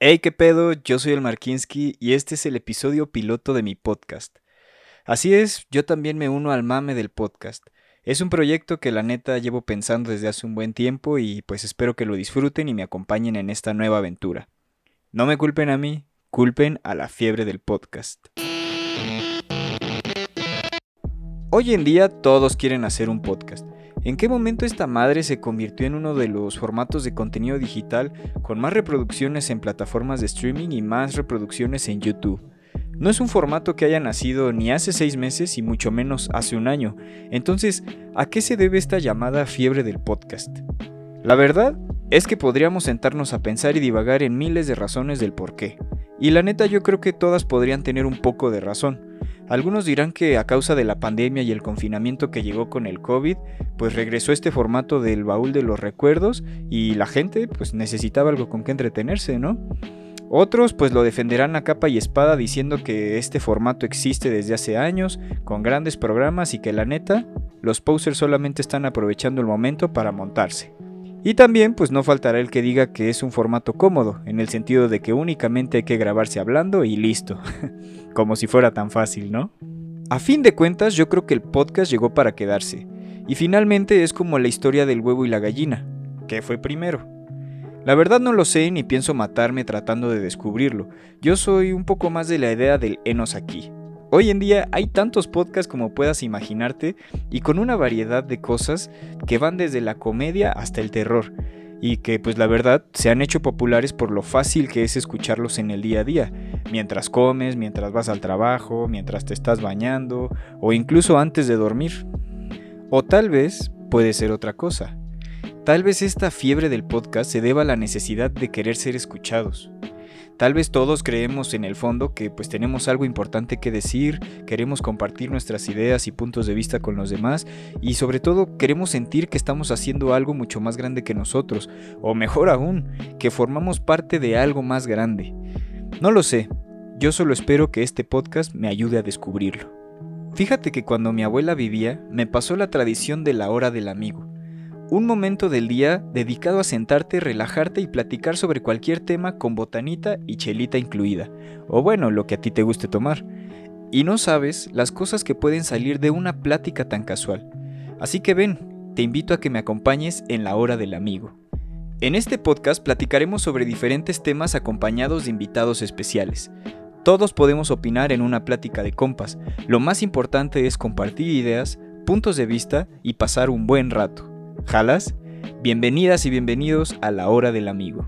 Hey, qué pedo, yo soy el Markinsky y este es el episodio piloto de mi podcast. Así es, yo también me uno al mame del podcast. Es un proyecto que la neta llevo pensando desde hace un buen tiempo y pues espero que lo disfruten y me acompañen en esta nueva aventura. No me culpen a mí, culpen a la fiebre del podcast. Hoy en día todos quieren hacer un podcast. ¿En qué momento esta madre se convirtió en uno de los formatos de contenido digital con más reproducciones en plataformas de streaming y más reproducciones en YouTube? No es un formato que haya nacido ni hace seis meses y mucho menos hace un año. Entonces, ¿a qué se debe esta llamada fiebre del podcast? La verdad es que podríamos sentarnos a pensar y divagar en miles de razones del por qué. Y la neta yo creo que todas podrían tener un poco de razón. Algunos dirán que a causa de la pandemia y el confinamiento que llegó con el COVID, pues regresó este formato del baúl de los recuerdos y la gente pues necesitaba algo con que entretenerse, ¿no? Otros pues lo defenderán a capa y espada diciendo que este formato existe desde hace años, con grandes programas y que la neta, los posers solamente están aprovechando el momento para montarse. Y también pues no faltará el que diga que es un formato cómodo, en el sentido de que únicamente hay que grabarse hablando y listo. Como si fuera tan fácil, ¿no? A fin de cuentas yo creo que el podcast llegó para quedarse. Y finalmente es como la historia del huevo y la gallina. ¿Qué fue primero? La verdad no lo sé ni pienso matarme tratando de descubrirlo. Yo soy un poco más de la idea del enos aquí. Hoy en día hay tantos podcasts como puedas imaginarte y con una variedad de cosas que van desde la comedia hasta el terror y que pues la verdad se han hecho populares por lo fácil que es escucharlos en el día a día, mientras comes, mientras vas al trabajo, mientras te estás bañando o incluso antes de dormir. O tal vez puede ser otra cosa. Tal vez esta fiebre del podcast se deba a la necesidad de querer ser escuchados. Tal vez todos creemos en el fondo que pues tenemos algo importante que decir, queremos compartir nuestras ideas y puntos de vista con los demás y sobre todo queremos sentir que estamos haciendo algo mucho más grande que nosotros, o mejor aún, que formamos parte de algo más grande. No lo sé, yo solo espero que este podcast me ayude a descubrirlo. Fíjate que cuando mi abuela vivía, me pasó la tradición de la hora del amigo. Un momento del día dedicado a sentarte, relajarte y platicar sobre cualquier tema con botanita y chelita incluida, o bueno, lo que a ti te guste tomar. Y no sabes las cosas que pueden salir de una plática tan casual. Así que ven, te invito a que me acompañes en la hora del amigo. En este podcast platicaremos sobre diferentes temas acompañados de invitados especiales. Todos podemos opinar en una plática de compas. Lo más importante es compartir ideas, puntos de vista y pasar un buen rato. ¿Jalas? Bienvenidas y bienvenidos a la hora del amigo.